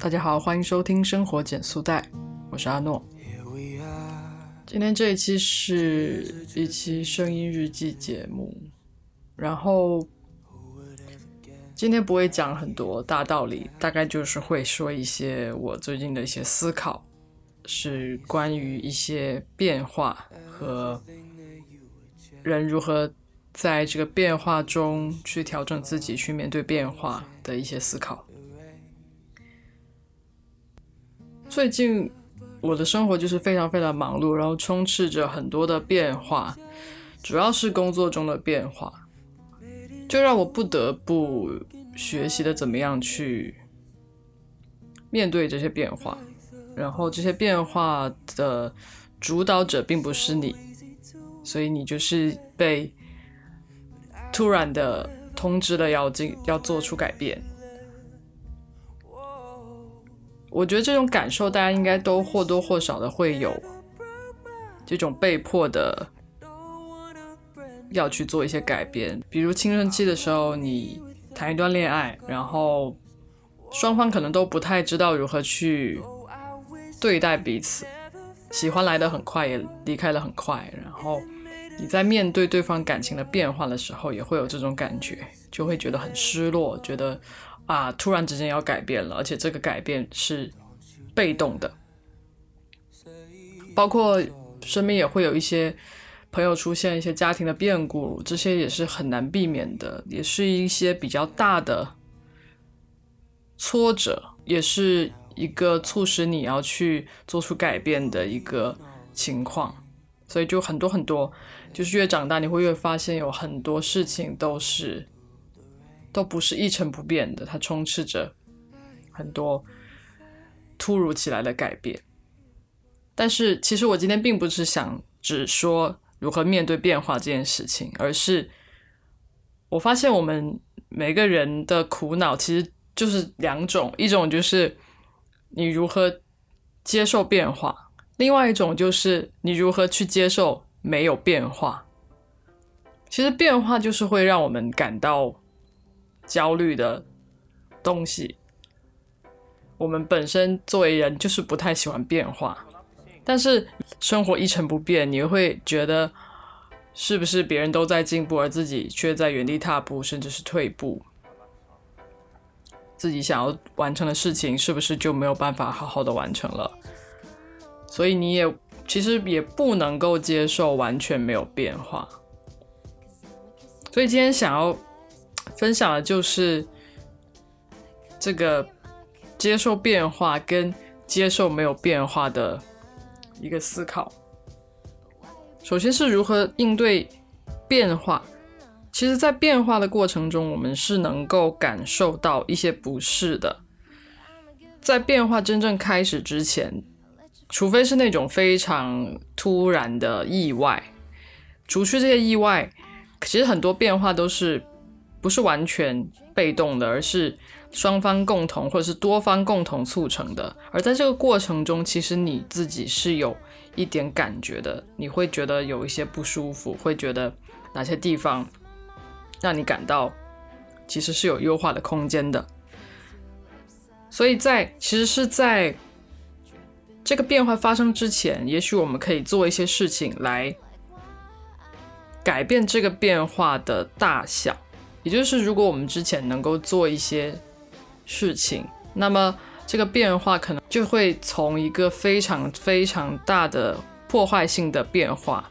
大家好，欢迎收听生活减速带，我是阿诺。今天这一期是一期声音日记节目，然后今天不会讲很多大道理，大概就是会说一些我最近的一些思考，是关于一些变化和人如何在这个变化中去调整自己，去面对变化的一些思考。最近我的生活就是非常非常忙碌，然后充斥着很多的变化，主要是工作中的变化，就让我不得不学习的怎么样去面对这些变化。然后这些变化的主导者并不是你，所以你就是被突然的通知了要进要做出改变。我觉得这种感受，大家应该都或多或少的会有这种被迫的要去做一些改变。比如青春期的时候，你谈一段恋爱，然后双方可能都不太知道如何去对待彼此，喜欢来的很快，也离开的很快。然后你在面对对方感情的变化的时候，也会有这种感觉，就会觉得很失落，觉得。啊！突然之间要改变了，而且这个改变是被动的，包括身边也会有一些朋友出现一些家庭的变故，这些也是很难避免的，也是一些比较大的挫折，也是一个促使你要去做出改变的一个情况。所以就很多很多，就是越长大你会越发现有很多事情都是。都不是一成不变的，它充斥着很多突如其来的改变。但是，其实我今天并不是想只说如何面对变化这件事情，而是我发现我们每个人的苦恼其实就是两种：一种就是你如何接受变化，另外一种就是你如何去接受没有变化。其实，变化就是会让我们感到。焦虑的东西，我们本身作为人就是不太喜欢变化，但是生活一成不变，你会觉得是不是别人都在进步，而自己却在原地踏步，甚至是退步？自己想要完成的事情，是不是就没有办法好好的完成了？所以你也其实也不能够接受完全没有变化。所以今天想要。分享的就是这个接受变化跟接受没有变化的一个思考。首先是如何应对变化。其实，在变化的过程中，我们是能够感受到一些不适的。在变化真正开始之前，除非是那种非常突然的意外，除去这些意外，其实很多变化都是。不是完全被动的，而是双方共同或者是多方共同促成的。而在这个过程中，其实你自己是有一点感觉的，你会觉得有一些不舒服，会觉得哪些地方让你感到其实是有优化的空间的。所以在其实是在这个变化发生之前，也许我们可以做一些事情来改变这个变化的大小。也就是，如果我们之前能够做一些事情，那么这个变化可能就会从一个非常非常大的破坏性的变化，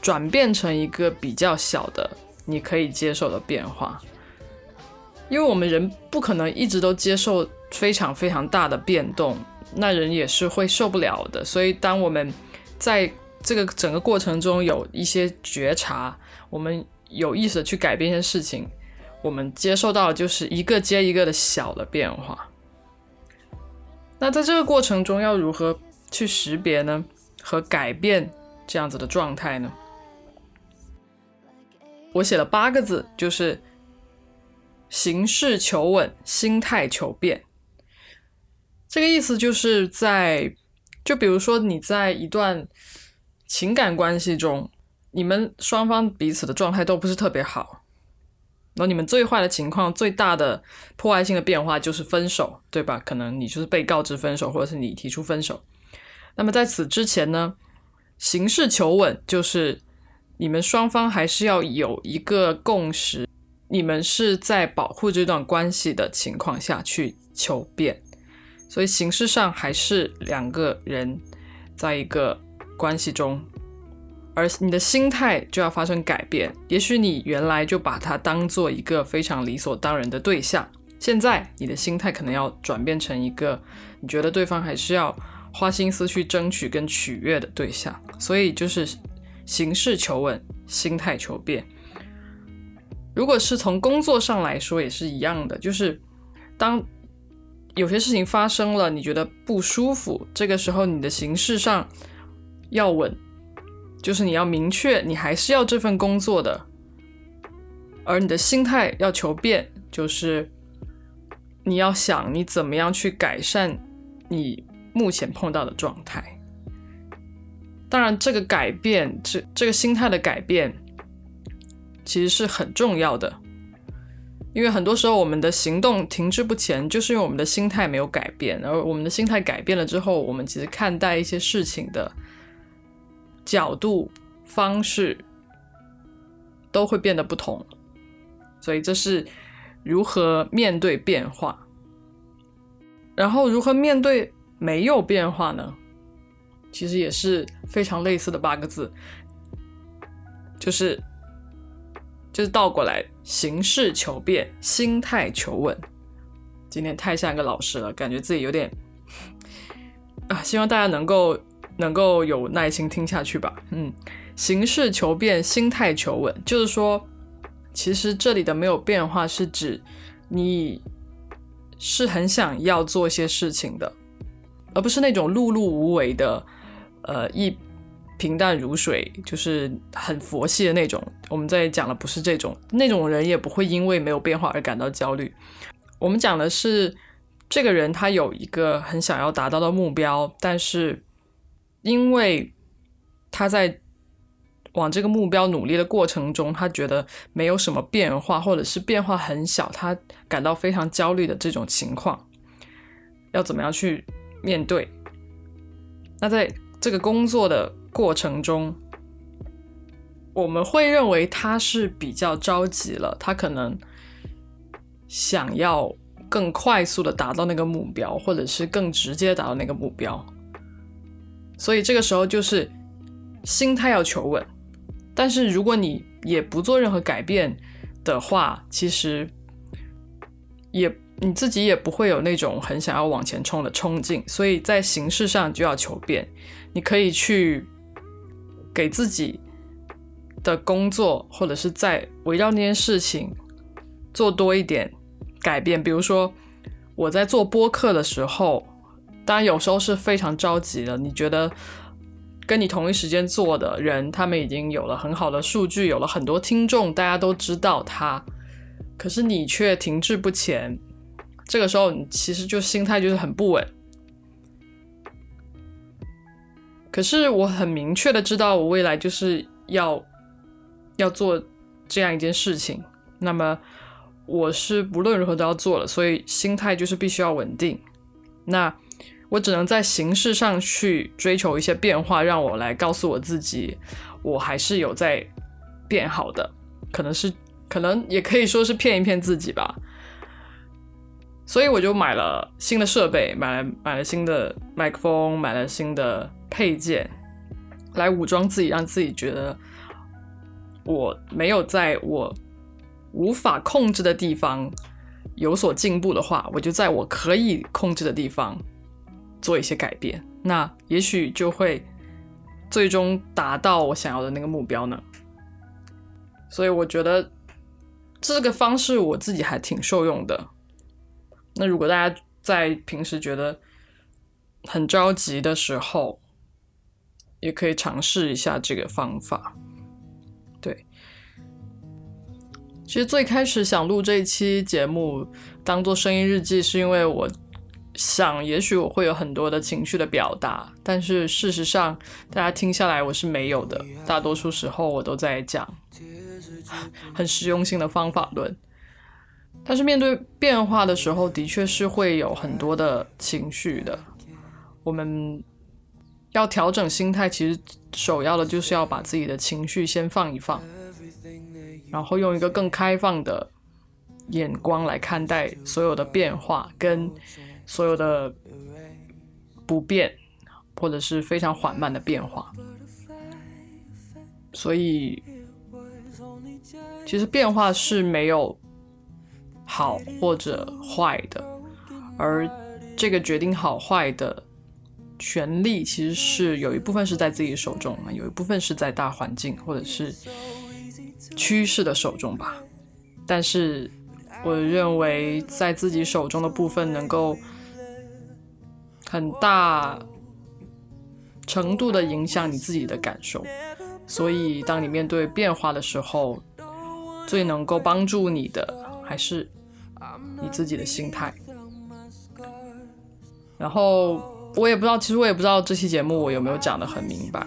转变成一个比较小的你可以接受的变化。因为我们人不可能一直都接受非常非常大的变动，那人也是会受不了的。所以，当我们在这个整个过程中有一些觉察，我们。有意识的去改变一些事情，我们接受到的就是一个接一个的小的变化。那在这个过程中，要如何去识别呢？和改变这样子的状态呢？我写了八个字，就是形势求稳，心态求变。这个意思就是在，就比如说你在一段情感关系中。你们双方彼此的状态都不是特别好，那你们最坏的情况、最大的破坏性的变化就是分手，对吧？可能你就是被告知分手，或者是你提出分手。那么在此之前呢，形式求稳就是你们双方还是要有一个共识，你们是在保护这段关系的情况下去求变，所以形式上还是两个人在一个关系中。而你的心态就要发生改变，也许你原来就把它当做一个非常理所当然的对象，现在你的心态可能要转变成一个你觉得对方还是要花心思去争取跟取悦的对象，所以就是形式求稳，心态求变。如果是从工作上来说也是一样的，就是当有些事情发生了，你觉得不舒服，这个时候你的形式上要稳。就是你要明确，你还是要这份工作的，而你的心态要求变，就是你要想你怎么样去改善你目前碰到的状态。当然，这个改变，这这个心态的改变，其实是很重要的，因为很多时候我们的行动停滞不前，就是因为我们的心态没有改变，而我们的心态改变了之后，我们其实看待一些事情的。角度、方式都会变得不同，所以这是如何面对变化。然后如何面对没有变化呢？其实也是非常类似的八个字，就是就是倒过来，形式求变，心态求稳。今天太像一个老师了，感觉自己有点啊，希望大家能够。能够有耐心听下去吧。嗯，形式求变，心态求稳，就是说，其实这里的没有变化是指你是很想要做一些事情的，而不是那种碌碌无为的，呃，一平淡如水，就是很佛系的那种。我们在讲的不是这种，那种人也不会因为没有变化而感到焦虑。我们讲的是这个人他有一个很想要达到的目标，但是。因为他在往这个目标努力的过程中，他觉得没有什么变化，或者是变化很小，他感到非常焦虑的这种情况，要怎么样去面对？那在这个工作的过程中，我们会认为他是比较着急了，他可能想要更快速的达到那个目标，或者是更直接达到那个目标。所以这个时候就是心态要求稳，但是如果你也不做任何改变的话，其实也你自己也不会有那种很想要往前冲的冲劲。所以在形式上就要求变，你可以去给自己的工作或者是在围绕那件事情做多一点改变。比如说我在做播客的时候。当然，有时候是非常着急的。你觉得跟你同一时间做的人，他们已经有了很好的数据，有了很多听众，大家都知道他，可是你却停滞不前。这个时候，你其实就心态就是很不稳。可是我很明确的知道，我未来就是要要做这样一件事情。那么我是不论如何都要做了，所以心态就是必须要稳定。那。我只能在形式上去追求一些变化，让我来告诉我自己，我还是有在变好的，可能是，可能也可以说是骗一骗自己吧。所以我就买了新的设备，买了买了新的麦克风，买了新的配件，来武装自己，让自己觉得我没有在我无法控制的地方有所进步的话，我就在我可以控制的地方。做一些改变，那也许就会最终达到我想要的那个目标呢。所以我觉得这个方式我自己还挺受用的。那如果大家在平时觉得很着急的时候，也可以尝试一下这个方法。对，其实最开始想录这期节目当做声音日记，是因为我。想，也许我会有很多的情绪的表达，但是事实上，大家听下来我是没有的。大多数时候，我都在讲很实用性的方法论。但是面对变化的时候，的确是会有很多的情绪的。我们要调整心态，其实首要的就是要把自己的情绪先放一放，然后用一个更开放的眼光来看待所有的变化跟所有的不变，或者是非常缓慢的变化。所以，其实变化是没有。好或者坏的，而这个决定好坏的权利，其实是有一部分是在自己手中有一部分是在大环境或者是趋势的手中吧。但是，我认为在自己手中的部分，能够很大程度的影响你自己的感受。所以，当你面对变化的时候，最能够帮助你的还是。你自己的心态，然后我也不知道，其实我也不知道这期节目我有没有讲的很明白，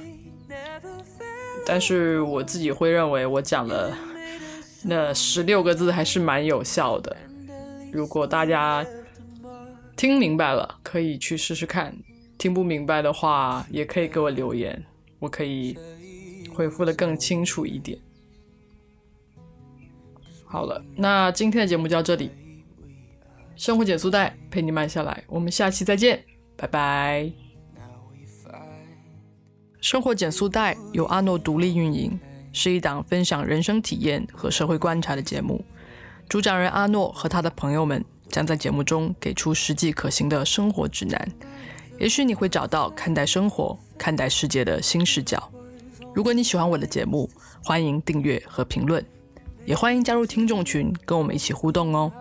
但是我自己会认为我讲了那十六个字还是蛮有效的。如果大家听明白了，可以去试试看；听不明白的话，也可以给我留言，我可以回复的更清楚一点。好了，那今天的节目就到这里。生活减速带陪你慢下来，我们下期再见，拜拜。生活减速带由阿诺独立运营，是一档分享人生体验和社会观察的节目。主讲人阿诺和他的朋友们将在节目中给出实际可行的生活指南，也许你会找到看待生活、看待世界的新视角。如果你喜欢我的节目，欢迎订阅和评论，也欢迎加入听众群，跟我们一起互动哦。